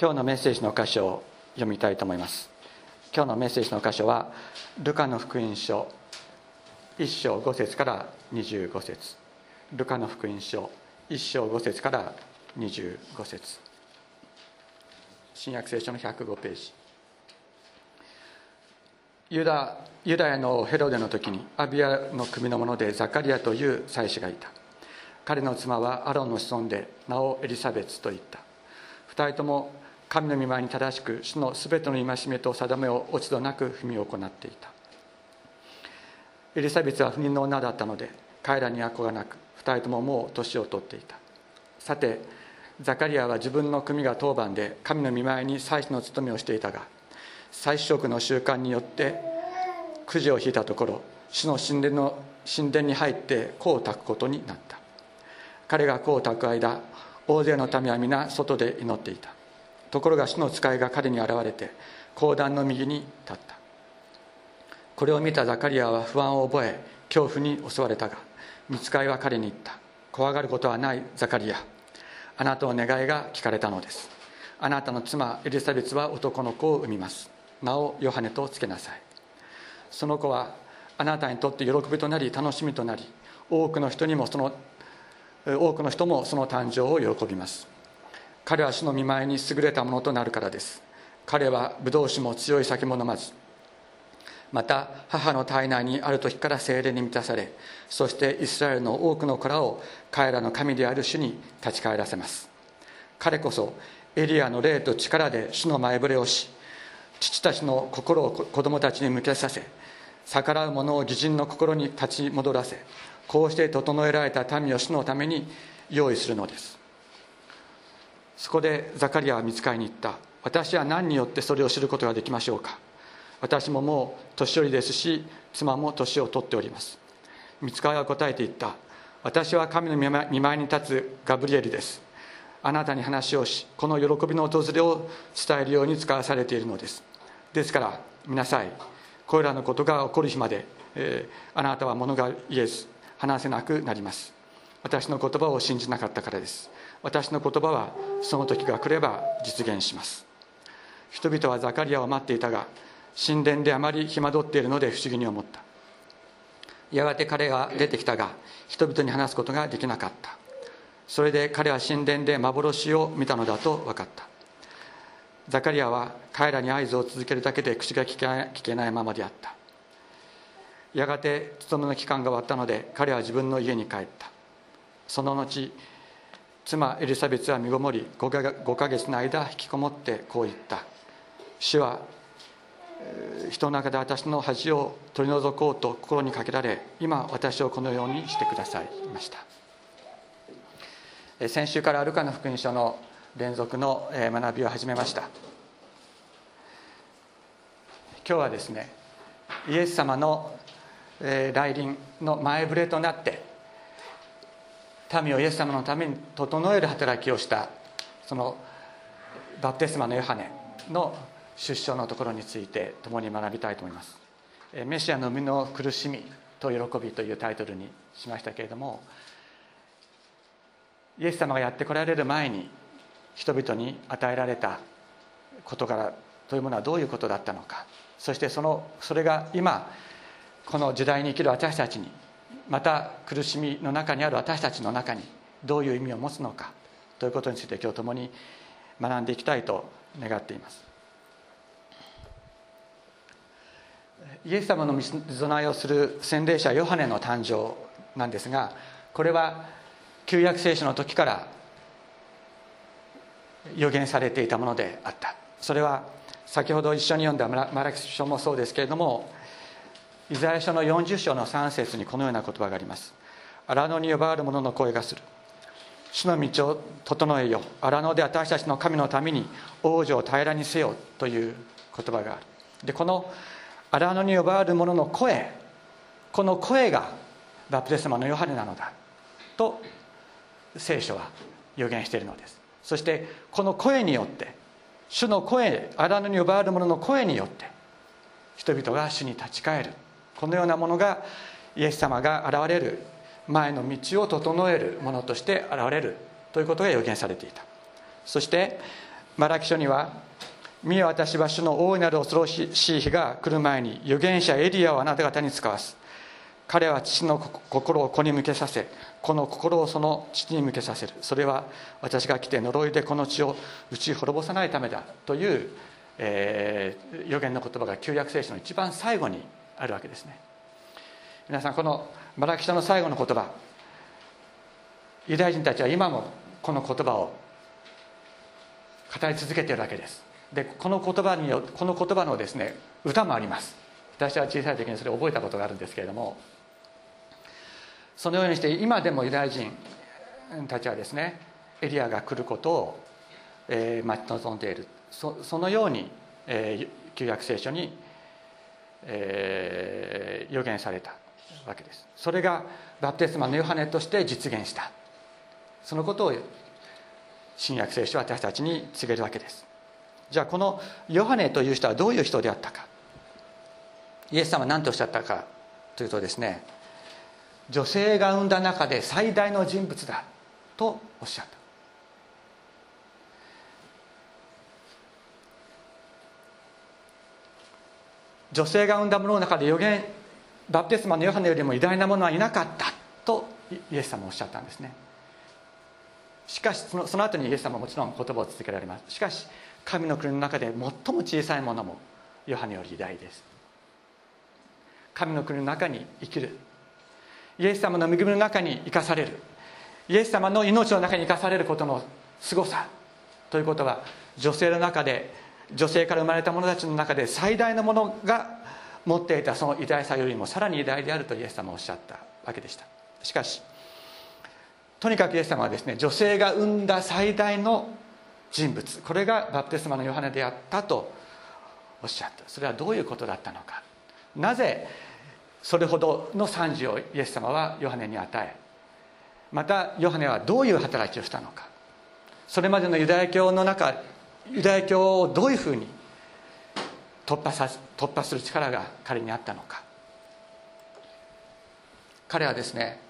今日のメッセージの箇所を読みたいと思います。今日のメッセージの箇所はルカの福音書1章5節から25節。ルカの福音書1章5節から25節。新約聖書の105ページ。ユダユダヤのヘロデの時にアビアの組の者でザカリアという祭司がいた。彼の妻はアロンの子孫で名をエリザベツと言った。二人とも神の御前に正しく主のすべての戒めと定めを落ち度なく踏み行っていた。エリザベツは不妊の女だったので彼らには子がなく二人とももう年を取っていた。さてザカリアは自分の組が当番で神の御前に祭司の務めをしていたが祭司職の習慣によってくじを引いたところ主の神殿の神殿に入って香を焚くことになった。彼が香を焚く間大勢の民は皆外で祈っていた。ところが主の使いが彼に現れて講談の右に立った。これを見たザカリアは不安を覚え恐怖に襲われたが見つかいは彼に言った。怖がることはないザカリア。あなたの願いが聞かれたのです。あなたの妻エリザベスは男の子を産みます。名をヨハネとつけなさい。その子はあなたにとって喜びとなり楽しみとなり多くの人にもその多くの人もその誕生を喜びます。彼は主の見舞いに優れたものとなるからです。彼はブドウ酒も強い酒も飲まず。また母の体内にある時から精霊に満たされそしてイスラエルの多くの子らを彼らの神である主に立ち返らせます。彼こそエリアの霊と力で主の前触れをし父たちの心を子供たちに向けさせ逆らう者を義人の心に立ち戻らせこうして整えられた民を主のために用意するのです。そこでザカリアは見つかりに行った。私は何によってそれを知ることができましょうか。私ももう年寄りですし妻も年を取っております。見つかりは答えて言った。私は神の見舞いに立つガブリエルです。あなたに話をしこの喜びの訪れを伝えるように使わされているのです。ですから見なさい。これらのことが起こる日まで、えー、あなたは物が言えず話せなくなります。私の言葉を信じなかったからです。私の言葉はその時が来れば実現します。人々はザカリアを待っていたが神殿であまり暇取っているので不思議に思った。やがて彼が出てきたが人々に話すことができなかった。それで彼は神殿で幻を見たのだと分かった。ザカリアは彼らに合図を続けるだけで口が聞けないままであった。やがて勤めの期間が終わったので彼は自分の家に帰った。その後妻エリザベスは身ごもり5か月の間引きこもってこう言った。主は人の中で私の恥を取り除こうと心にかけられ今私をこのようにしてくださいました。先週からアルカの福音書の連続の学びを始めました。今日はですねイエス様の来臨の前触れとなって民をイエス様のために整える働きをしたそのバプテスマのヨハネの出生のところについて共に学びたいと思います。メシアの生みの苦しみと喜びというタイトルにしましたけれどもイエス様がやってこられる前に人々に与えられた事柄というものはどういうことだったのか。そしてそのそれが今この時代に生きる私たちにまた苦しみの中にある私たちの中にどういう意味を持つのかということについて今日共に学んでいきたいと願っています。イエス様の御備えをする洗礼者ヨハネの誕生なんですがこれは旧約聖書の時から予言されていたものであった。それは先ほど一緒に読んだマラキ書もそうですけれどもイザヤ書の40章の3節にこのような言葉があります。荒野に呼ばわる者の声がする。主の道を整えよ。荒野で私たちの神のために王女を平らにせよという言葉がある。でこの荒野に呼ばわる者の声この声がバプテスマのヨハネなのだ。と聖書は予言しているのです。そしてこの声によって主の声荒野に呼ばわる者の声によって人々が主に立ち返る。このようなものがイエス様が現れる前の道を整えるものとして現れるということが予言されていた。そしてマラキ書には「見よ私は主の大いなる恐ろしい日が来る前に預言者エリアをあなた方に使わす」彼は父の心を子に向けさせこの心をその父に向けさせる。それは私が来て呪いでこの地を打ち滅ぼさないためだという、えー、予言の言葉が旧約聖書の一番最後にあるわけですね。皆さんこのマラキ書の最後の言葉。ユダヤ人たちは今もこの言葉を語り続けているわけです。でこの言葉にこの言葉のですね歌もあります。私は小さい時にそれを覚えたことがあるんですけれども。そのようにして今でもユダヤ人たちはですねエリアが来ることを、え、待ち望んでいる。そそのように、え、旧約聖書に、えー、予言されたわけです。それがバプテスマのヨハネとして実現した。そのことを新約聖書は私たちに告げるわけです。じゃあこのヨハネという人はどういう人であったか。イエス様は何とおっしゃったかというとですね女性が産んだ中で最大の人物だとおっしゃった。女性が産んだものの中で予言バプテスマのヨハネよりも偉大なものはいなかったとイエス様はおっしゃったんですね。しかしそのその後にイエス様はもちろん言葉を続けられます。しかし神の国の中で最も小さいものもヨハネより偉大です。神の国の中に生きる。イエス様の恵みの中に生かされる。イエス様の命の中に生かされることのすごさということは女性の中で女性から生まれた者たちの中で最大のものが持っていたその偉大さよりもさらに偉大であるとイエス様はおっしゃったわけでした。しかしとにかくイエス様はですね女性が生んだ最大の人物これがバプテスマのヨハネであったとおっしゃった。それはどういうことだったのか。なぜそれほどの賛辞をイエス様はヨハネに与えまたヨハネはどういう働きをしたのか。それまでのユダヤ教の中ユダヤ教をどういうふうに突破さ突破する力が彼にあったのか。彼はですね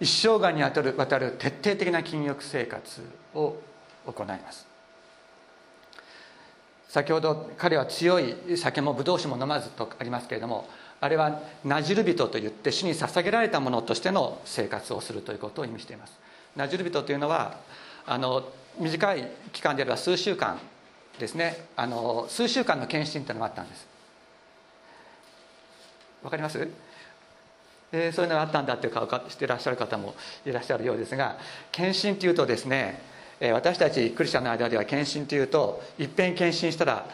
一生涯にわたるわたる徹底的な禁欲生活を行います。先ほど彼は強い酒もブドウ酒も飲まずとありますけれどもあれはナジル人といって主に捧げられたものとしての生活をするということを意味しています。ナジル人というのはあの短い期間であれば数週間ですね。あの数週間の検診というのがあったんです。わかります？えー、そういうのがあったんだっていう顔していらっしゃる方もいらっしゃるようですが検診というとですね、えー、私たちクリスチャンの間では検診というといっぺん検診したら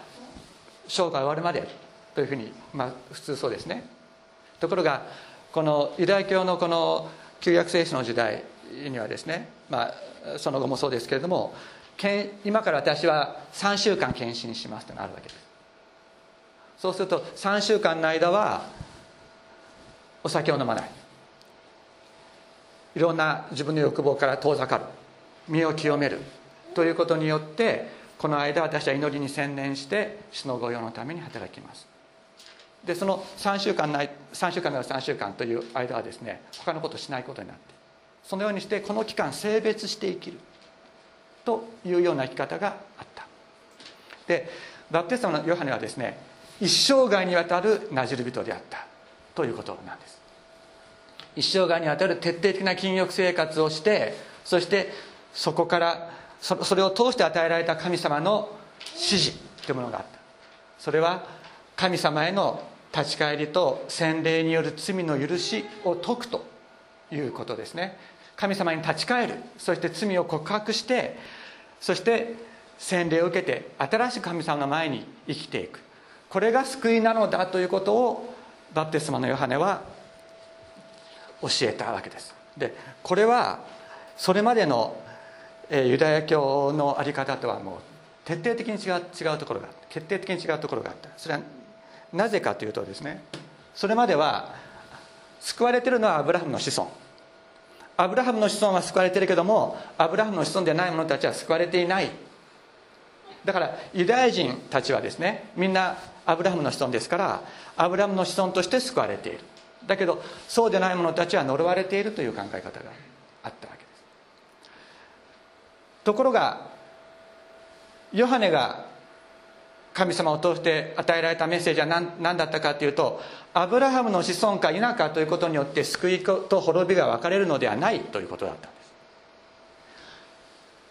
生涯終わるまでというふうに、まあ、普通そうですね。ところがこのユダヤ教のこの旧約聖書の時代にはですね、まあ、その後もそうですけれども今から私は3週間検診しますというのがあるわけです。そうすると3週間の間はお酒を飲まない。いろんな自分の欲望から遠ざかる。身を清める。ということによってこの間私は祈りに専念して主の御用のために働きます。でその3週間ない3週間から3週間という間はですね他のことをしないことになってそのようにしてこの期間性別して生きる。というような生き方があった。でバプテスマのヨハネはですね一生涯にわたるなじる人であった。ということなんです。一生涯にわたる徹底的な禁欲生活をしてそしてそこからそれを通して与えられた神様の指示というものがあった。それは神様への立ち返りと洗礼による罪の許しを解くということですね。神様に立ち返る。そして罪を告白してそして洗礼を受けて新しい神様の前に生きていく。これが救いなのだということをバプテスマのヨハネは教えたわけです。でこれはそれまでのユダヤ教の在り方とはもう徹底的に違う違うところが決定的に違うところがあった。それはなぜかというとですねそれまでは救われてるのはアブラハムの子孫。アブラハムの子孫は救われてるけどもアブラハムの子孫でない者たちは救われていない。だからユダヤ人たちはですねみんなアブラハムの子孫ですからアブラハムの子孫として救われている。だけどそうでない者たちは呪われているという考え方があったわけです。ところがヨハネが神様を通して与えられたメッセージは何何だったかというとアブラハムの子孫か否かということによって救いと滅びが分かれるのではないということだったんで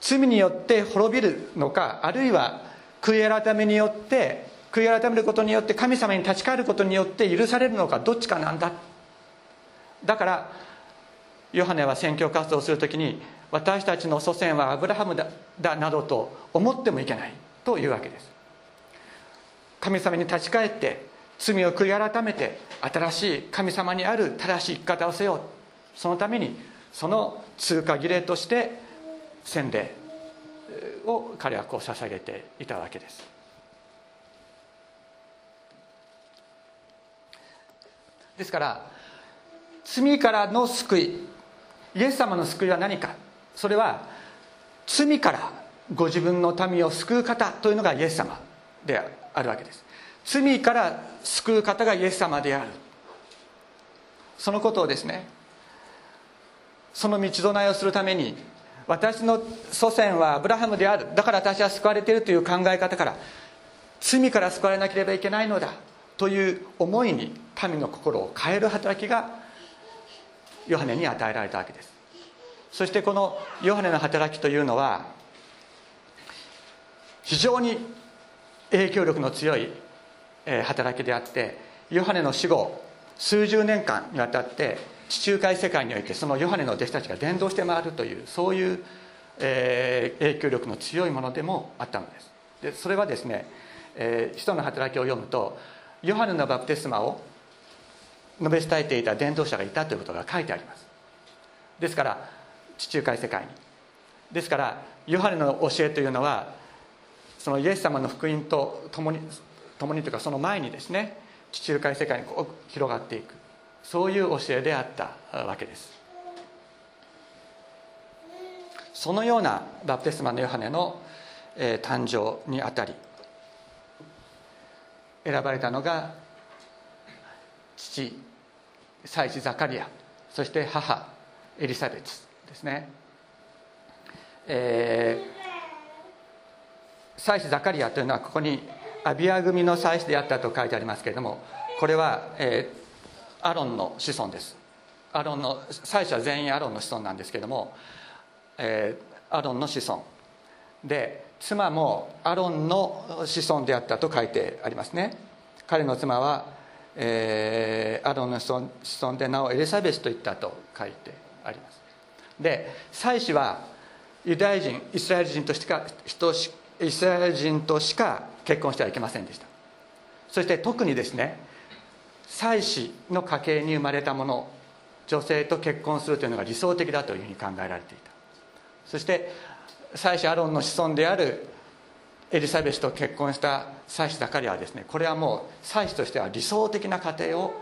す。罪によって滅びるのかあるいは悔い改めによって悔い改めることによって神様に立ち返ることによって許されるのかどっちかなんだ。だからヨハネは宣教活動をするときに私たちの祖先はアブラハムだだなどと思ってもいけないというわけです。神様に立ち返って罪を悔い改めて新しい神様にある正しい生き方をせよそのためにその通過儀礼として洗礼を彼はこう捧げていたわけです。ですから罪からの救いイエス様の救いは何か。それは罪からご自分の民を救う方というのがイエス様であるわけです。罪から救う方がイエス様である。そのことをですねその道備えをするために私の祖先はアブラハムである。だから私は救われているという考え方から罪から救われなければいけないのだ。という思いに民の心を変える働きがヨハネに与えられたわけです。そしてこのヨハネの働きというのは非常に影響力の強い働きであってヨハネの死後数十年間にわたって地中海世界においてそのヨハネの弟子たちが伝道して回るというそういう、えー、影響力の強いものでもあったのです。でそれはですね、えー、使徒の働きを読むとヨハネのバプテスマを述べ伝えていた伝道者がいたということが書いてあります。ですから地中海世界に。ですからヨハネの教えというのはそのイエス様の福音と共に共にというかその前にですね地中海世界に広がっていく。そういう教えであったわけです。そのようなバプテスマのヨハネの、誕生にあたり選ばれたのが父妻子ザカリアそして母エリザベツですね、えー、妻子ザカリアというのはここにアビア組の妻子であったと書いてありますけれどもこれは、えー、アロンの子孫です。アロンの妻子は全員アロンの子孫なんですけども、えー、アロンの子孫。で妻もアロンの子孫であったと書いてありますね。彼の妻は、えー、アロンの子孫でなおエリザベスと言ったと書いてあります。で妻子はユダヤ人イスラエル人としてかイスラエル人としか結婚してはいけませんでした。そして特にですね妻子の家系に生まれた者女性と結婚するというのが理想的だというふうに考えられていた。そして妻子アロンの子孫であるエリザベスと結婚した妻子ザカリアはですねこれはもう妻子としては理想的な家庭を、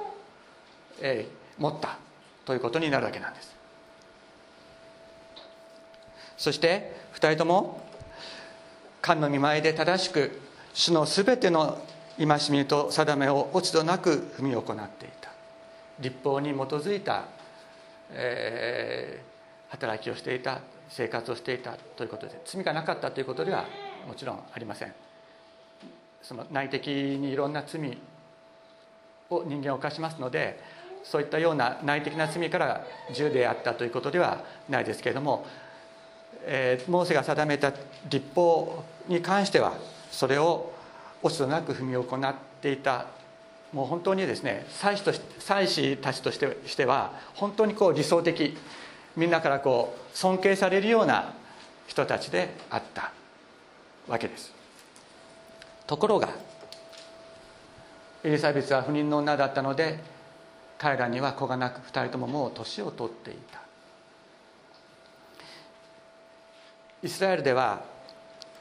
えー、持ったということになるわけなんです。そして2人とも神の見舞いで正しく主のすべての戒めと定めを落ち度なく踏み行っていた。立法に基づいた、えー、働きをしていた生活をしていたということで罪がなかったということではもちろんありません。その内的にいろんな罪を人間は犯しますのでそういったような内的な罪から銃であったということではないですけれどもえー、モーセが定めた立法に関してはそれを落ち度なく踏み行っていた。もう本当にですね祭司と祭司たちとしてしては本当にこう理想的みんなからこう尊敬されるような人たちであったわけです。ところがエリザベスは不妊の女だったので彼らには子がなく2人とももう年を取っていた。イスラエルでは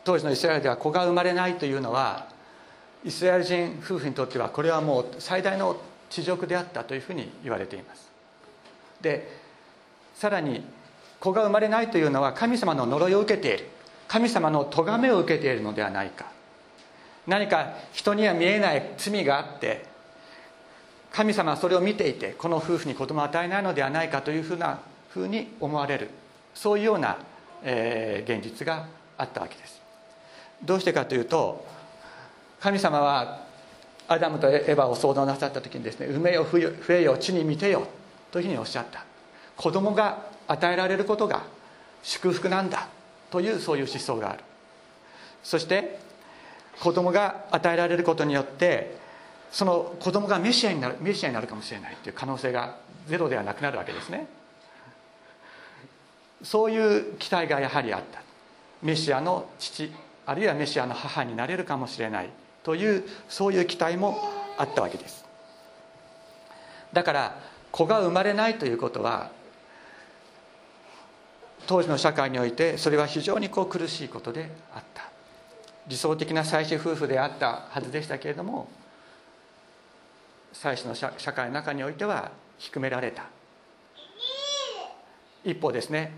当時のイスラエルでは子が生まれないというのはイスラエル人夫婦にとってはこれはもう最大の恥辱であったというふうに言われています。でさらに子が生まれないというのは神様の呪いを受けている神様の咎めを受けているのではないか。何か人には見えない罪があって神様はそれを見ていてこの夫婦に子供を与えないのではないかというふうなふうに思われる。そういうようなえー、現実があったわけです。どうしてかというと神様はアダムとエヴァを創造なさった時にですね「埋めよ増えよ地に見てよ」というふうにおっしゃった。子供が与えられることが祝福なんだというそういう思想がある。そして子供が与えられることによってその子供がメシアになるメシアになるかもしれないという可能性がゼロではなくなるわけですね。そういう期待がやはりあった。メシアの父あるいはメシアの母になれるかもしれない。というそういう期待もあったわけです。だから子が生まれないということは当時の社会においてそれは非常にこう苦しいことであった。理想的な妻子夫婦であったはずでしたけれども妻子の社会の中においては低められた。一方ですね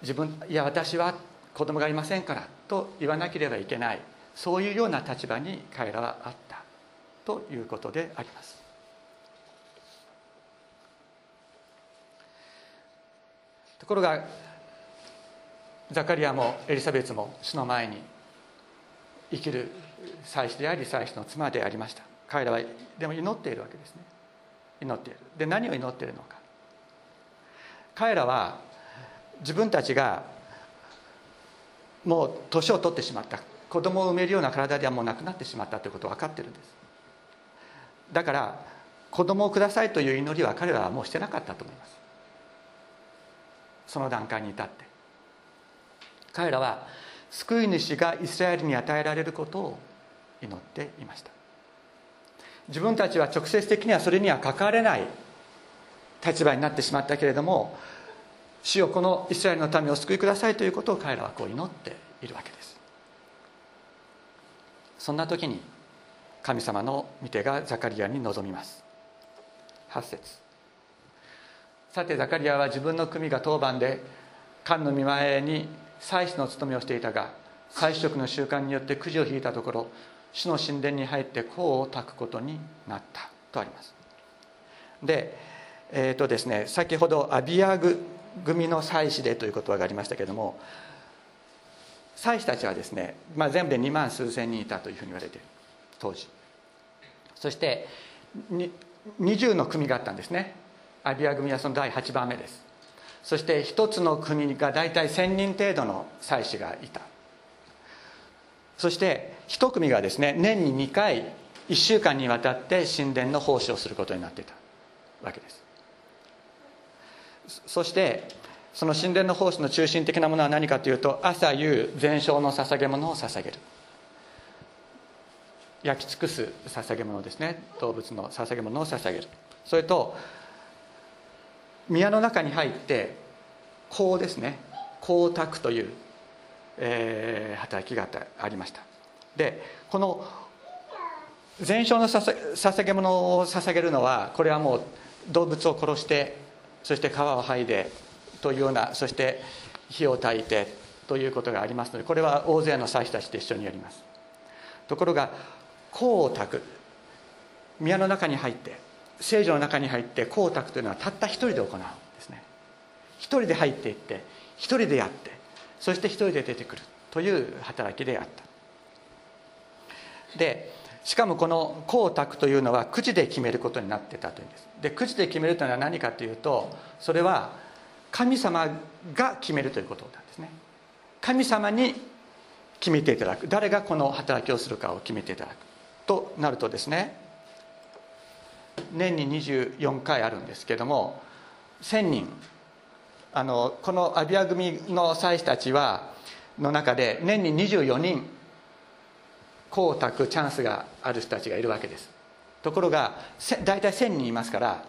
自分いや私は子供がいませんからと言わなければいけない。そういうような立場に彼らはあったということであります。ところがザカリアもエリザベスも主の前に生きる妻子であり妻子の妻でありました。彼らはでも祈っているわけですね。祈っている。で何を祈っているのか。彼らは自分たちがもう年を取ってしまった。子供を産めるような体ではもうなくなってしまったということを分かってるんです。だから子供をくださいという祈りは彼らはもうしてなかったと思います。その段階に至って。彼らは救い主がイスラエルに与えられることを祈っていました。自分たちは直接的にはそれには関われない立場になってしまったけれども主よこのイスラエルの民を救いくださいということを彼らはこう祈っているわけです。そんな時に神様の御手がザカリアに臨みます。8節。さてザカリアは自分の組が当番で神の見前に祭司の務めをしていたが祭司職の習慣によってくじを引いたところ主の神殿に入って香を焚くことになったとあります。でえーとですね、先ほどアビアグ組の祭司でという言葉がありましたけれども祭司たちはですね、まあ、全部で2万数千人いたというふうに言われている。当時。そして20の組があったんですね。アビア組はその第8番目です。そして一つの組が大体1000人程度の祭司がいた。そして一組がですね年に2回1週間にわたって神殿の奉仕をすることになっていたわけです。そしてその神殿の奉仕の中心的なものは何かというと朝夕全焼の捧げ物を捧げる。焼き尽くす捧げ物ですね。動物の捧げ物を捧げる。それと宮の中に入って香ですね。香を焚くという、えー、働きがありました。でこの全焼の捧げ物を捧げるのはこれはもう動物を殺してそして皮を剥いでというようなそして火を焚いてということがありますのでこれは大勢の祭司たちと一緒にやります。ところが香を焚く宮の中に入って聖女の中に入って香を焚くというのはたった一人で行うんですね。一人で入っていって一人でやってそして一人で出てくるという働きであった。でしかもこの香を焚くというのはくじで決めることになってたというんです。でくじで決めるというのは何かというとそれは神様が決めるということなんですね。神様に決めていただく。誰がこの働きをするかを決めていただくとなるとですね年に24回あるんですけども1000人。あのこのアビア組の祭司たちはの中で年に24人香を焚くチャンスがある人たちがいるわけです。ところが大体1000人いますから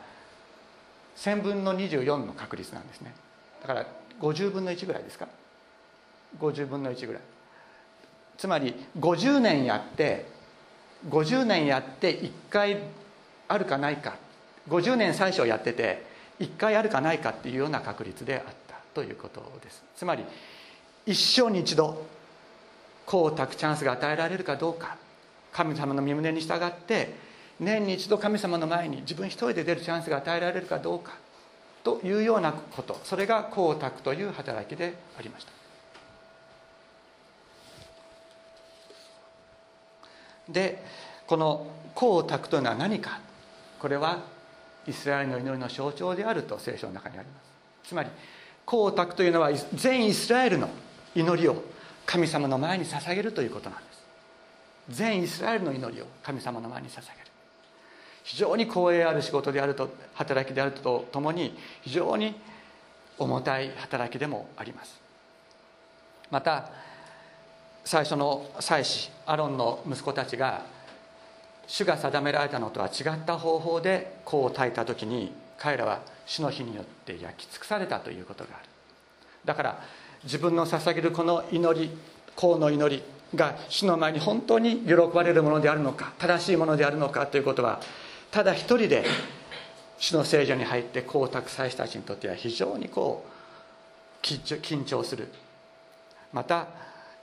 1000分の24の確率なんですね。だから50分の1ぐらいですか？50分の1ぐらい。つまり50年やって50年やって1回あるかないか。50年最初やってて1回あるかないかっていうような確率であったということです。つまり一生に一度功を焚くチャンスが与えられるかどうか。神様の身旨に従って年に一度神様の前に自分一人で出るチャンスが与えられるかどうか。というようなこと。それが功を焚くという働きでありました。でこの甲を炊くというのは何か。これはイスラエルの祈りの象徴であると聖書の中にあります。つまり甲を炊くというのは全イスラエルの祈りを神様の前に捧げるということなんです。全イスラエルの祈りを神様の前に捧げる。非常に光栄ある仕事であると働きであるとともに非常に重たい働きでもあります。また最初の祭司アロンの息子たちが主が定められたのとは違った方法で香を焚いた時に彼らは主の火によって焼き尽くされたということがある。だから自分の捧げるこの祈り香の祈りが主の前に本当に喜ばれるものであるのか正しいものであるのかということはただ一人で主の聖女に入って香を焚く祭司たちにとっては非常にこう緊張する。また、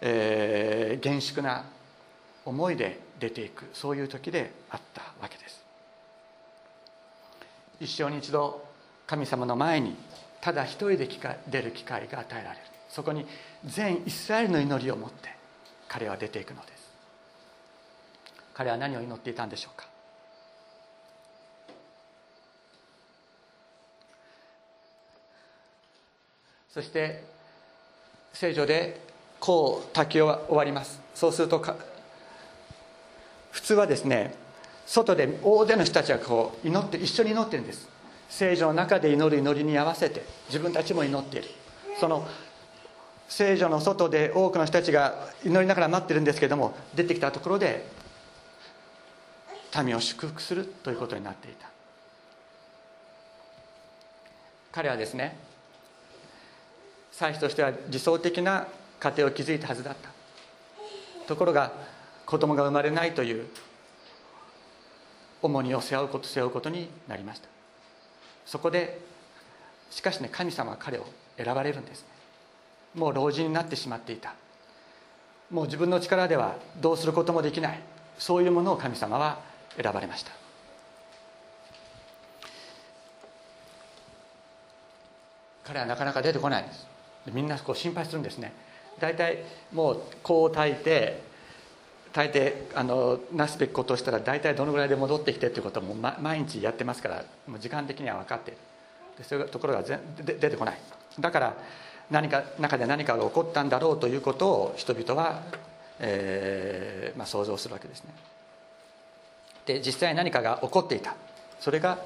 えー、厳粛な思いで出ていく。そういう時であったわけです。一生に一度神様の前にただ一人で出る機会が与えられる。そこに全イスラエルの祈りを持って彼は出ていくのです。彼は何を祈っていたんでしょうか？そして聖女でこう滝を終わります。そうすると普通はですね外で大勢の人たちがこう祈って一緒に祈ってるんです。聖女の中で祈る祈りに合わせて自分たちも祈っている。その聖女の外で多くの人たちが祈りながら待ってるんですけども出てきたところで民を祝福するということになっていた。彼はですね祭司としては理想的な家庭を築いたはずだった。ところが子供が生まれないという重荷を背負うこと背負うことになりました。そこでしかしね神様は彼を選ばれるんですもう老人になってしまっていた。もう自分の力ではどうすることもできない。そういうものを神様は選ばれました。彼はなかなか出てこないんです。みんなこう心配するんですね。大体もうこう炊いて大抵あのなすべきことをしたら大体どのぐらいで戻ってきてっていうことも、ま、毎日やってますからもう時間的には分かってるでそういうところがぜで出てこない。だから何か中で何かが起こったんだろうということを人々は、えーまあ、想像するわけですね。で実際何かが起こっていた。それが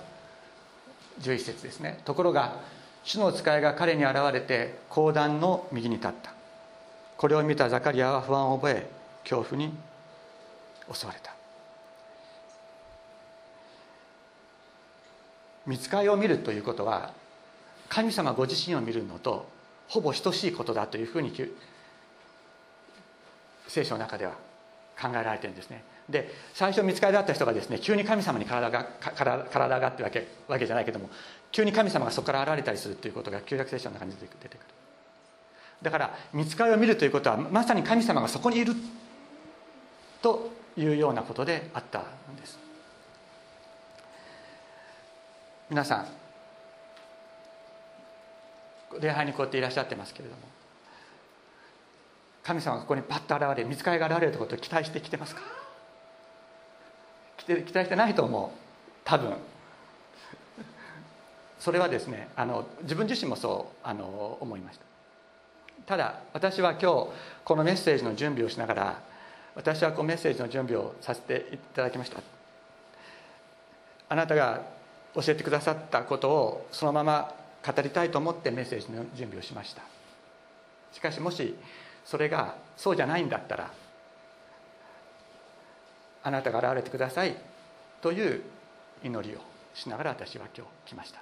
11節ですね。ところが主の使いが彼に現れて講談の右に立った。これを見たザカリアは不安を覚え恐怖に襲われた。見つかりを見るということは神様ご自身を見るのとほぼ等しいことだというふうに聖書の中では考えられてるんですね。で最初見つかりだった人がですね急に神様に体が体がってわけわけじゃないけども急に神様がそこから現れたりするということが旧約聖書の中に出てくる。だから見つかりを見るということはまさに神様がそこにいるというようなことであったんです。皆さん礼拝にこうやっていらっしゃってますけれども。神様がここにパッと現れ見つかりが現れるということを期待してきてますか？期待してないと思う。多分。それはですねあの自分自身もそうあの思いました。ただ私は今日このメッセージの準備をしながら私はこうメッセージの準備をさせていただきました。あなたが教えてくださったことをそのまま語りたいと思ってメッセージの準備をしました。しかしもしそれがそうじゃないんだったらあなたが現れてくださいという祈りをしながら私は今日来ました。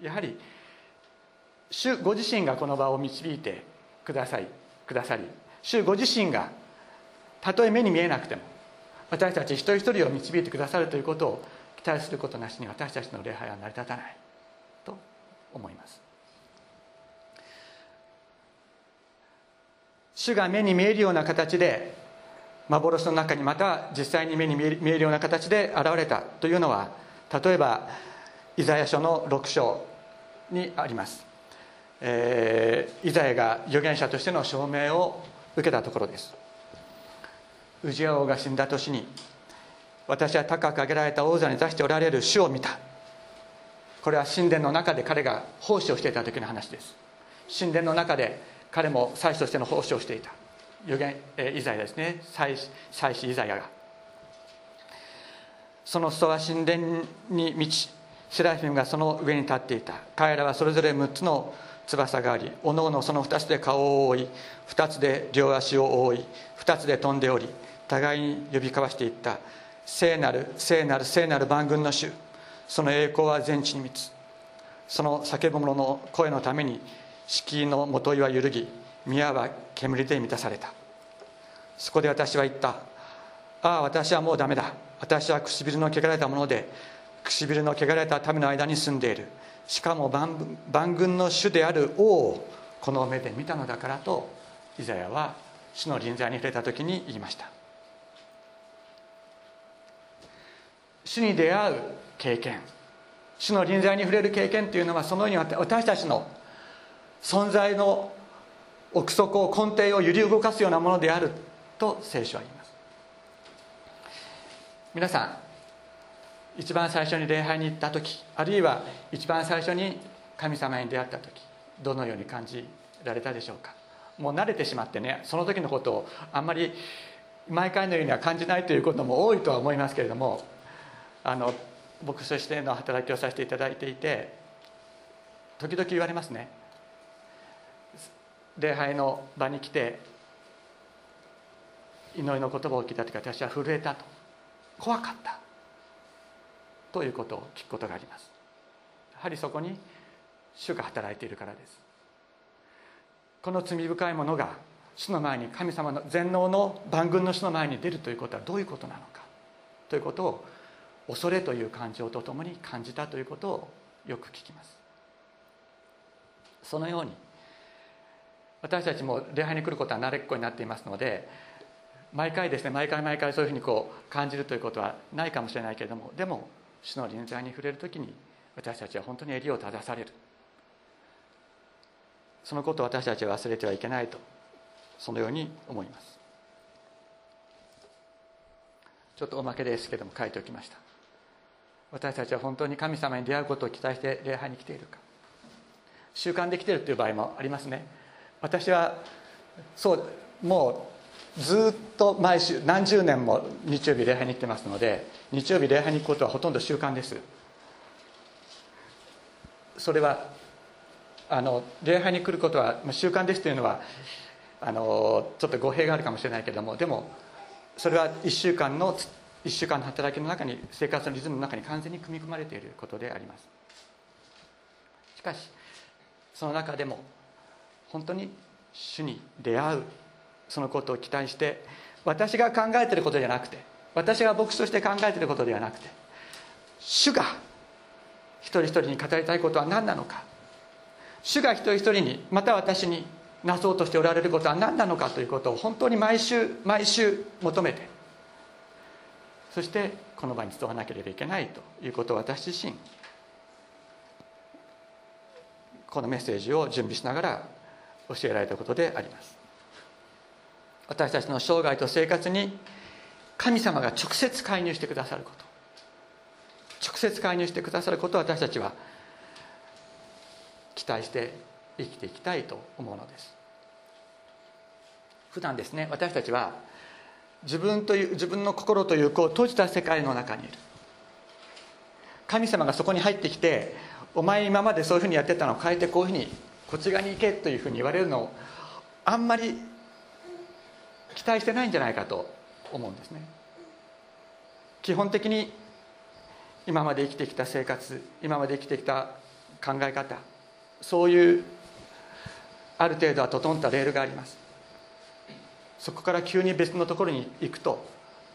やはり主ご自身がこの場を導いてくださいくださり主ご自身がたとえ目に見えなくても私たち一人一人を導いてくださるということを期待することなしに私たちの礼拝は成り立たない。思います。主が目に見えるような形で幻の中にまた実際に目に見えるような形で現れたというのは例えばイザヤ書の6章にあります、えー、イザヤが預言者としての証明を受けたところです。ウジア王が死んだ年に私は高く上げられた王座に座しておられる主を見た。これは神殿の中で彼が奉仕をしていた時の話です。神殿の中で彼も祭司としての奉仕をしていた。預言、えイザヤですね。祭祭司イザヤが。その裾は神殿に満ちセラフィムがその上に立っていた。彼らはそれぞれ6つの翼がありおのおのその2つで顔を覆い2つで両足を覆い2つで飛んでおり互いに呼び交わしていった。聖なる聖なる聖なる万軍の主。その栄光は全地に満つ。その叫ぶ者の声のために敷居のもといは揺るぎ宮は煙で満たされた。そこで私は言った。ああ私はもうダメだ。私は唇の汚れたもので唇の汚れた民の間に住んでいる。しかも万万軍の主である王をこの目で見たのだからとイザヤは主の臨在に触れた時に言いました。主に出会う経験。主の臨在に触れる経験というのはそのように私たちの存在の奥底を根底を揺り動かすようなものであると聖書は言います。皆さん一番最初に礼拝に行った時あるいは一番最初に神様に出会った時どのように感じられたでしょうか？もう慣れてしまってねその時のことをあんまり毎回のようには感じないということも多いとは思いますけれどもあの牧師としての働きをさせていただいていて時々言われますね。礼拝の場に来て祈りの言葉を聞いた時私は震えたと。怖かった。ということを聞くことがあります。やはりそこに主が働いているからです。この罪深いものが主の前に神様の全能の万軍の主の前に出るということはどういうことなのか。ということを恐れという感情とともに感じたということをよく聞きます。そのように私たちも礼拝に来ることは慣れっこになっていますので毎回ですね毎回毎回そういうふうにこう感じるということはないかもしれないけれどもでも主の臨在に触れる時に私たちは本当に襟を正される。そのことを私たちは忘れてはいけないとそのように思います。ちょっとおまけですけども書いておきました。私たちは本当に神様に出会うことを期待して礼拝に来ているか。習慣できているという場合もありますね。私はそうもうずっと毎週何十年も日曜日礼拝に行ってますので日曜日礼拝に行くことはほとんど習慣です。それはあの礼拝に来ることは習慣ですというのはあのちょっと語弊があるかもしれないけれどもでもそれは1週間の1週間の働きの中に生活のリズムの中に完全に組み込まれていることであります。しかしその中でも本当に主に出会うそのことを期待して私が考えていることじゃなくて私が牧師として考えていることではなくて主が一人一人に語りたいことは何なのか主が一人一人にまた私になそうとしておられることは何なのかということを本当に毎週毎週求めてそしてこの場に集わなければいけないということを私自身このメッセージを準備しながら教えられたことであります。私たちの生涯と生活に神様が直接介入してくださること。直接介入してくださることを私たちは期待して生きていきたいと思うのです。普段ですね私たちは自分という自分の心というこう閉じた世界の中にいる。神様がそこに入ってきてお前今までそういうふうにやってたのを変えてこういうふうにこっち側に行けというふうに言われるのをあんまり期待してないんじゃないかと思うんですね。基本的に今まで生きてきた生活今まで生きてきた考え方そういうある程度は整ったレールがあります。そこから急に別のところに行くと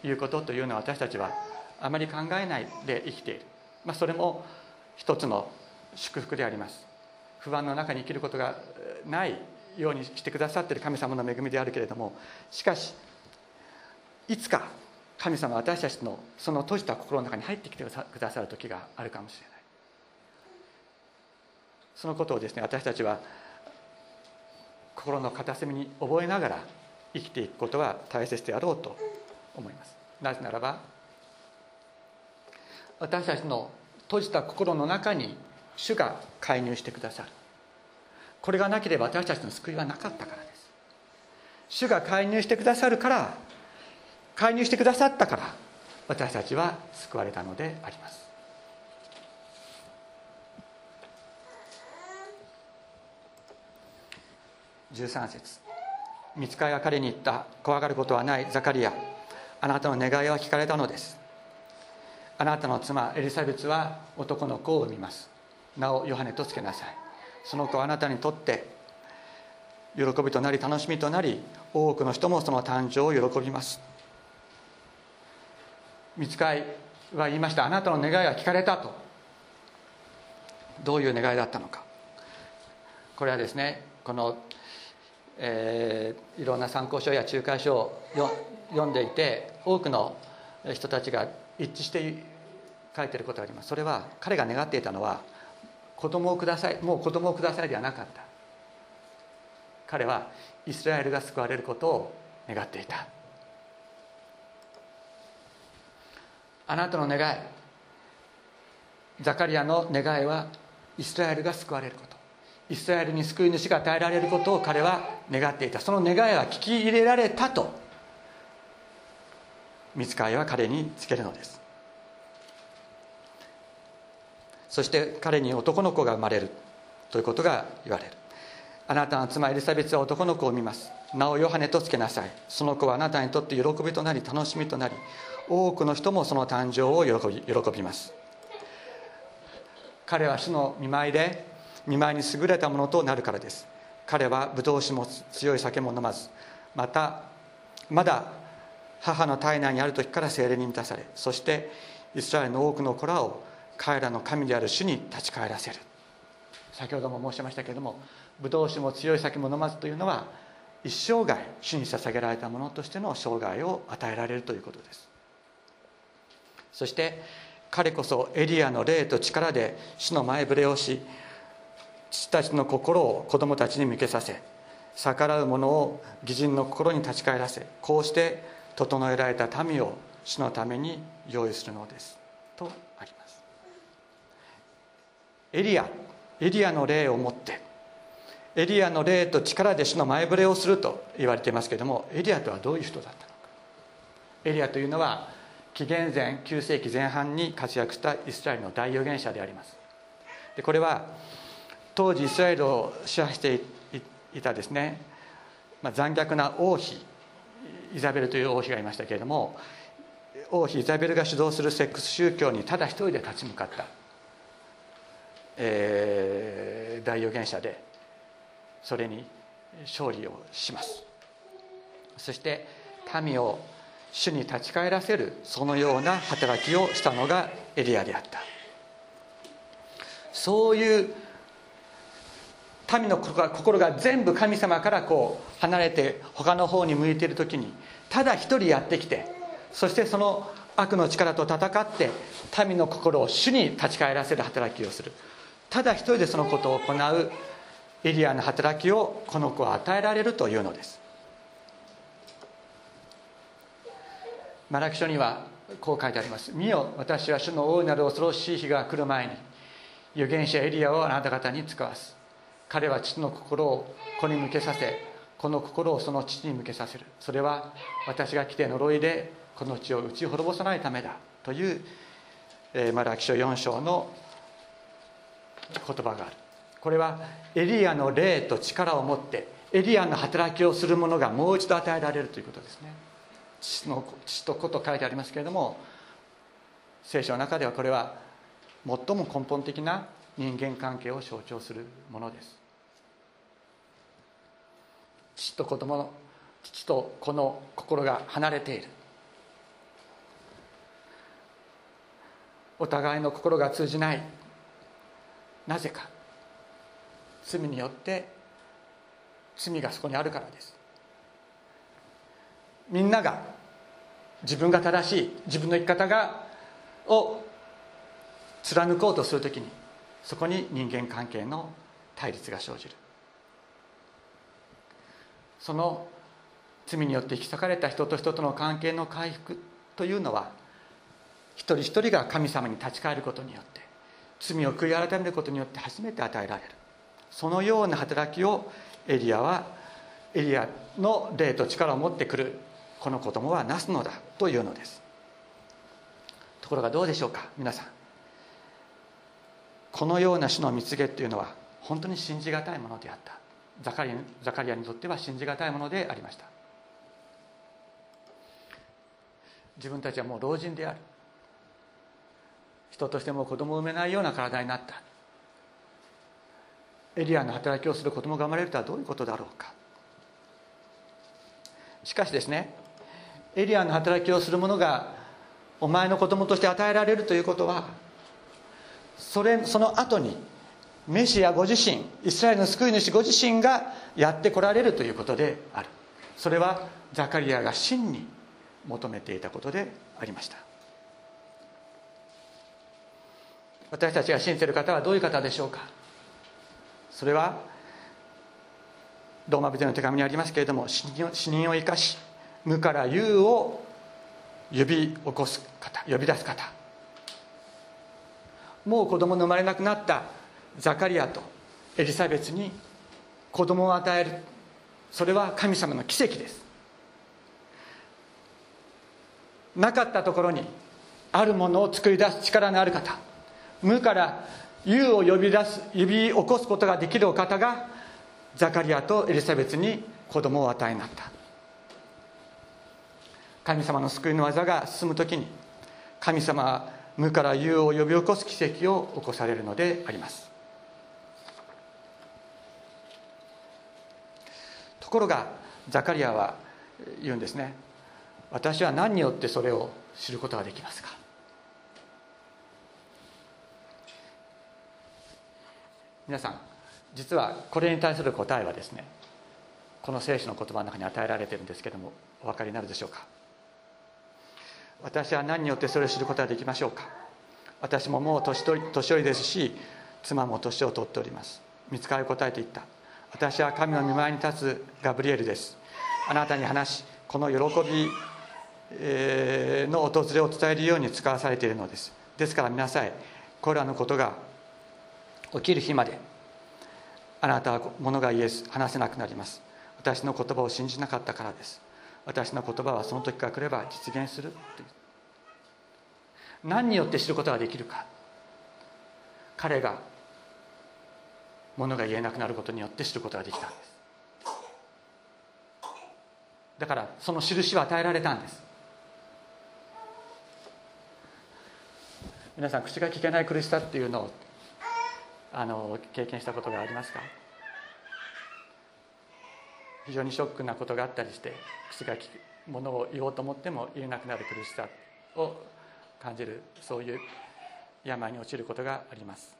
いうことというのは私たちはあまり考えないで生きている、まあ、それも一つの祝福であります。不安の中に生きることがないようにしてくださっている神様の恵みであるけれどもしかしいつか神様は私たちのその閉じた心の中に入ってきてくださる時があるかもしれない。そのことをですね私たちは心の片隅に覚えながら生きていくことは大切であろうと思います。なぜならば私たちの閉じた心の中に主が介入してくださる。これがなければ私たちの救いはなかったからです。主が介入してくださるから介入してくださったから私たちは救われたのであります。13節。見つかいが彼に言った怖がることはない。ザカリアあなたの願いは聞かれたのです。あなたの妻エリザベツは男の子を産みます。名をヨハネとつけなさい。その子はあなたにとって喜びとなり楽しみとなり多くの人もその誕生を喜びます。見つかいは言いました。あなたの願いは聞かれたと。どういう願いだったのか。これはですねこのえー、いろんな参考書や仲介書を読んでいて多くの人たちが一致して書いてることがあります。それは彼が願っていたのは子供をくださいもう子供をくださいではなかった。彼はイスラエルが救われることを願っていた。あなたの願いザカリアの願いはイスラエルが救われること。イスラエルに救い主が与えられることを彼は願っていた。その願いは聞き入れられたと見つかいは彼につけるのです。そして彼に男の子が生まれるということが言われる。あなたの妻エリザベスは男の子を産みます。名をヨハネとつけなさい。その子はあなたにとって喜びとなり楽しみとなり多くの人もその誕生を喜び喜びます。彼は主の見舞いで見舞いに優れたものとなるからです。彼はブドウ酒も強い酒も飲まずまたまだ母の体内にある時から精霊に満たされそしてイスラエルの多くの子らを彼らの神である主に立ち返らせる。先ほども申しましたけれどもブドウ酒も強い酒も飲まずというのは一生涯主に捧げられたものとしての生涯を与えられるということです。そして彼こそエリアの霊と力で主の前触れをし父たちの心を子供たちに向けさせ逆らう者を義人の心に立ち返らせこうして整えられた民を主のために用意するのです。とあります。エリアエリアの霊を持ってエリアの霊と力で主の前触れをすると言われていますけれどもエリアとはどういう人だったのか。エリアというのは紀元前9世紀前半に活躍したイスラエルの大預言者であります。でこれは当時イスラエルを支配していたですね、まあ、残虐な王妃イザベルという王妃がいましたけれども王妃イザベルが主導するセックス宗教にただ一人で立ち向かった、えー、大預言者でそれに勝利をします。そして民を主に立ち返らせるそのような働きをしたのがエリアであった。そういう民の心が全部神様からこう離れて他の方に向いている時にただ一人やってきてそしてその悪の力と戦って民の心を主に立ち返らせる働きをする。ただ一人でそのことを行うエリアの働きをこの子は与えられるというのです。マラキ書にはこう書いてあります「見よ私は主の大いなる恐ろしい日が来る前に預言者エリアをあなた方に使わす」彼は父の心を子に向けさせこの心をその父に向けさせる。それは私が来て呪いでこの地を打ち滅ぼさないためだ。という、えー、マラキ書4章の言葉がある。これはエリアの霊と力を持ってエリアの働きをする者がもう一度与えられるということですね。父の父と子と書いてありますけれども聖書の中ではこれは最も根本的な人間関係を象徴するものです。父と子供の父と子の心が離れている。お互いの心が通じない。なぜか。罪によって。罪がそこにあるからです。みんなが。自分が正しい。自分の生き方が。を貫こうとするときに。そこに人間関係の対立が生じる。その罪によって引き裂かれた人と人との関係の回復というのは一人一人が神様に立ち返ることによって罪を悔い改めることによって初めて与えられる。そのような働きをエリアはエリアの霊と力を持ってくるこの子供はなすのだというのです。ところがどうでしょうか皆さん。このような種の蜜毛っていうのは本当に信じがたいものであった。ザカリザカリアにとっては信じがたいものでありました。自分たちはもう老人である。人としても子供を産めないような体になった。エリアの働きをする子供が生まれるとはどういうことだろうか。しかしですねエリアの働きをする者がお前の子供として与えられるということはそれその後にメシアご自身イスラエルの救い主ご自身がやってこられるということである。それはザカリアが真に求めていたことでありました。私たちが信じている方はどういう方でしょうか？それはローマ人の手紙にありますけれども死人を生かし無から有を呼び起こす方呼び出す方。もう子供の生まれなくなったザカリアとエリザベスに子供を与える。それは神様の奇跡です。なかったところにあるものを作り出す力のある方。無から有を呼び出す呼び起こすことができるお方がザカリアとエリザベスに子供を与えになった。神様の救いの技が進む時に神様は無から有を呼び起こす奇跡を起こされるのであります。ところがザカリアは言うんですね。私は何によってそれを知ることができますか？皆さん実はこれに対する答えはですねこの聖書の言葉の中に与えられているんですけどもお分かりになるでしょうか？私は何によってそれを知ることができましょうか？私ももう年年寄りですし妻も年を取っております。見つかり答えていった。私は神の御前に立つガブリエルです。あなたに話しこの喜びの訪れを伝えるように使わされているのです。ですから見なさい。これらのことが起きる日まであなたは物が言えず話せなくなります。私の言葉を信じなかったからです。私の言葉はその時から来れば実現する。何によって知ることができるか。彼が物が言えなくなることによって知ることができたんです。だからその印は与えられたんです。皆さん口が聞けない苦しさっていうのをあの経験したことがありますか？非常にショックなことがあったりして口が聞くものを言おうと思っても言えなくなる苦しさを感じるそういう病に陥ることがあります。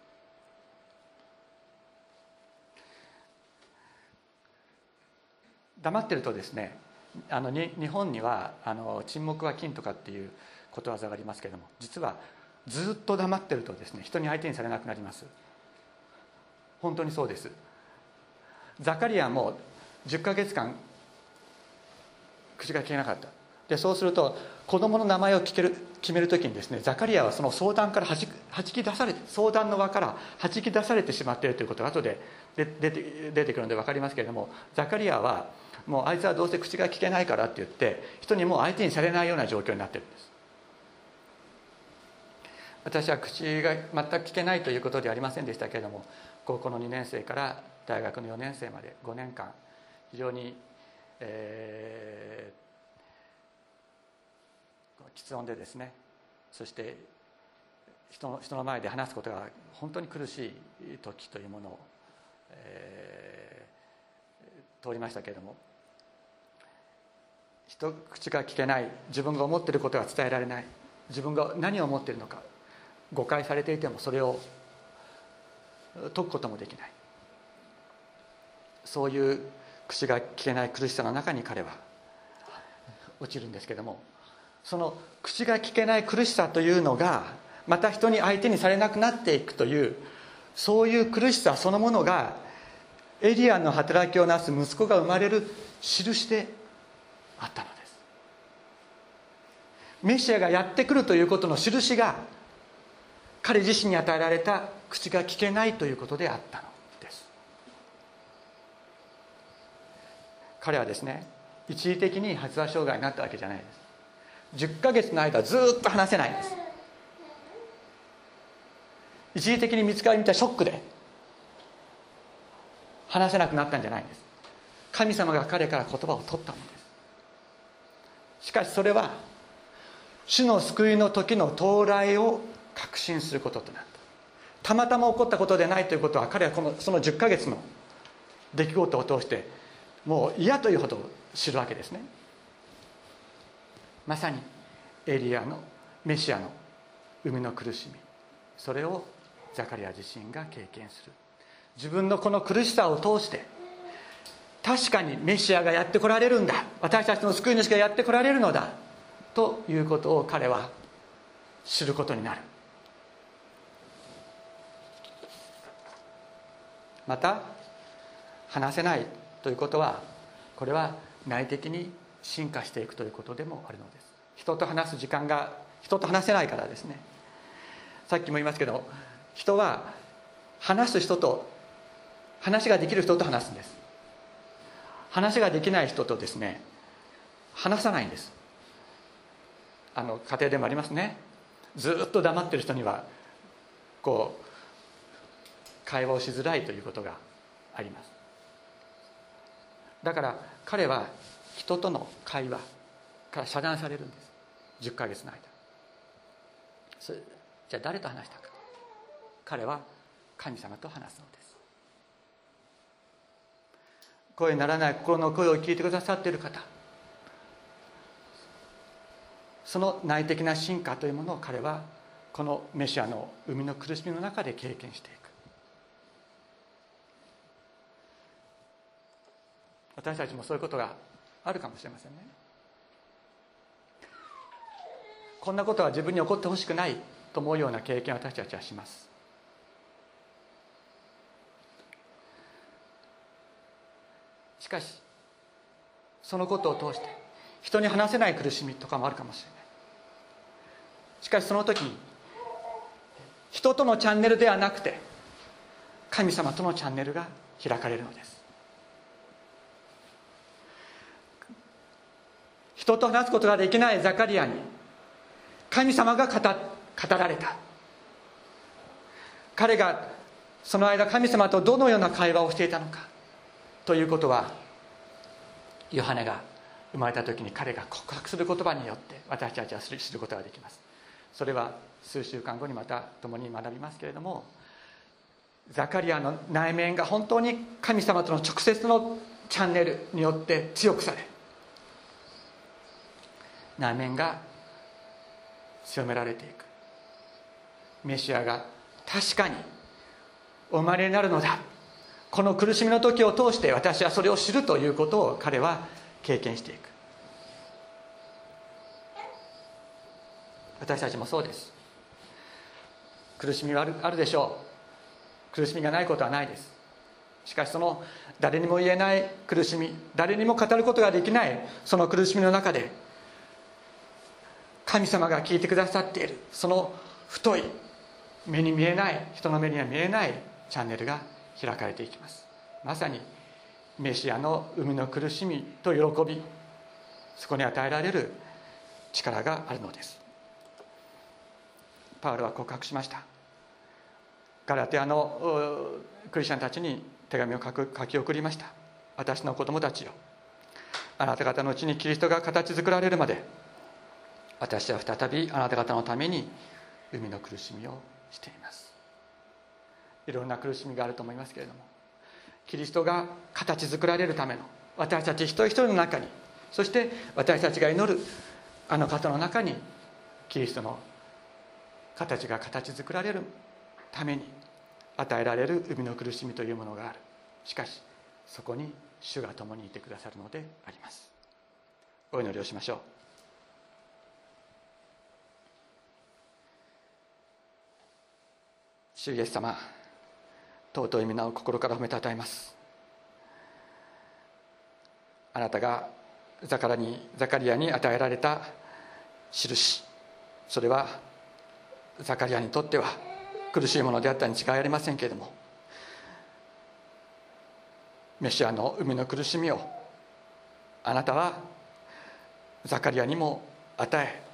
黙ってるとですねあのに日本にはあの沈黙は金とかっていうことわざがありますけれども実はずっと黙ってるとですね人に相手にされなくなります。本当にそうです。ザカリアも10ヶ月間口が聞けなかった。でそうすると子供の名前を聞ける決める時にですねザカリアはその相談からはじはじき出されて相談の輪からはじき出されてしまっているということが後で出て出てくるので分かりますけれどもザカリアはもうあいつはどうせ口が聞けないからって言って人にもう相手にされないような状況になってるんです。私は口が全く聞けないということではありませんでしたけれども高校の2年生から大学の4年生まで5年間非常に、えー、喫音でですねそして人の人の前で話すことが本当に苦しい時というものを、えー、通りましたけれども一口が聞けない自分が思っていることが伝えられない自分が何を思っているのか誤解されていてもそれを解くこともできない。そういう口が聞けない苦しさの中に彼は落ちるんですけどもその口が聞けない苦しさというのがまた人に相手にされなくなっていくというそういう苦しさそのものがエリアの働きをなす息子が生まれる印であったのです。メシアがやってくるということの印が彼自身に与えられた口が聞けないということであったのです彼はですね一時的に発話障害になったわけじゃないです。10ヶ月の間ずっと話せないんです。一時的に見つかり見たショックで話せなくなったんじゃないんです。神様が彼から言葉を取ったのです。しかしそれは主の救いの時の到来を確信することとなった。たまたま起こったことでないということは彼はこのその10ヶ月の出来事を通してもう嫌というほど知るわけですね。まさにエリアのメシアの生みの苦しみ。それをザカリア自身が経験する。自分のこの苦しさを通して確かにメシアがやってこられるんだ。私たちの救い主がやってこられるのだ。ということを彼は知ることになる。また話せないということはこれは内的に進化していくということでもあるのです。人と話す時間が人と話せないからですね。さっきも言いますけど人は話す人と話ができる人と話すんです。話ができない人とですね話さないんです。あの家庭でもありますね。ずっと黙ってる人にはこう会話をしづらいということがあります。だから彼は人との会話から遮断されるんです。10ヶ月の間。それじゃあ誰と話したか。彼は神様と話すのです。声にならない心の声を聞いてくださっている方。その内的な進化というものを彼はこのメシアの生みの苦しみの中で経験していく。私たちもそういうことがあるかもしれませんね。こんなことは自分に起こってほしくないと思うような経験を私たちはします。しかしそのことを通して人に話せない苦しみとかもあるかもしれない。しかしその時に人とのチャンネルではなくて神様とのチャンネルが開かれるのです。人と話すことができないザカリアに神様が語られた。彼がその間神様とどのような会話をしていたのかということはヨハネが生まれた時に彼が告白する言葉によって私たちは知ることができます。それは数週間後にまた共に学びますけれどもザカリアの内面が本当に神様との直接のチャンネルによって強くされ内面が強められていく。メシアが確かにお生まれになるのだ。この苦しみの時を通して私はそれを知るということを彼は経験していく。私たちもそうです。苦しみはあるあるでしょう。苦しみがないことはないです。しかしその誰にも言えない苦しみ誰にも語ることができないその苦しみの中で神様が聞いてくださっている。その太い目に見えない人の目には見えないチャンネルが開かれていきます。まさにメシアの生みの苦しみと喜びそこに与えられる力があるのです。パウロは告白しました。ガラテアのクリスチャンたちに手紙を書く書き送りました。私の子供たちよ。あなた方のうちにキリストが形作られるまで私は再びあなた方のために海の苦しみをしています。いろんな苦しみがあると思いますけれどもキリストが形作られるための私たち一人一人の中にそして私たちが祈るあの方の中にキリストの形が形作られるために与えられる海の苦しみというものがある。しかしそこに主が共にいてくださるのであります。お祈りをしましょう。主イエス様尊い皆を心から褒めたたえます。あなたがザカラにザカリアに与えられた印それはザカリアにとっては苦しいものであったに違いありませんけれどもメシアの海の苦しみをあなたはザカリアにも与え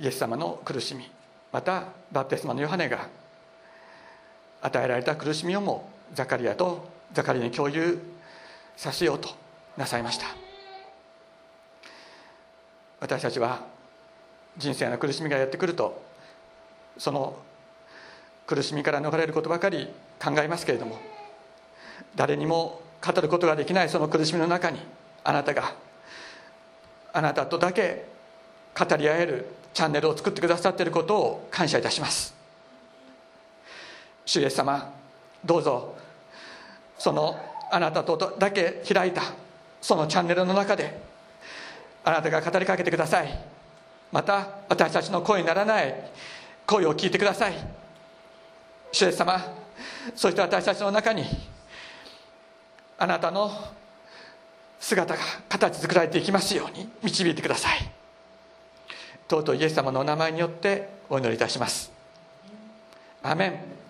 イエス様の苦しみまたバプテスマのヨハネが与えられた苦しみをもザカリアとザカリアに共有させようとなさいました。私たちは人生の苦しみがやってくるとその苦しみから逃れることばかり考えますけれども誰にも語ることができないその苦しみの中にあなたがあなたとだけ語り合えるチャンネルを作ってくださっていることを感謝いたします。主イエス様どうぞそのあなたとだけ開いたそのチャンネルの中であなたが語りかけてください。また私たちの声にならない声を聞いてください。主イエス様そして私たちの中にあなたの姿が形作られていきますように導いてください。尊いイエス様のお名前によってお祈りいたします。アメン。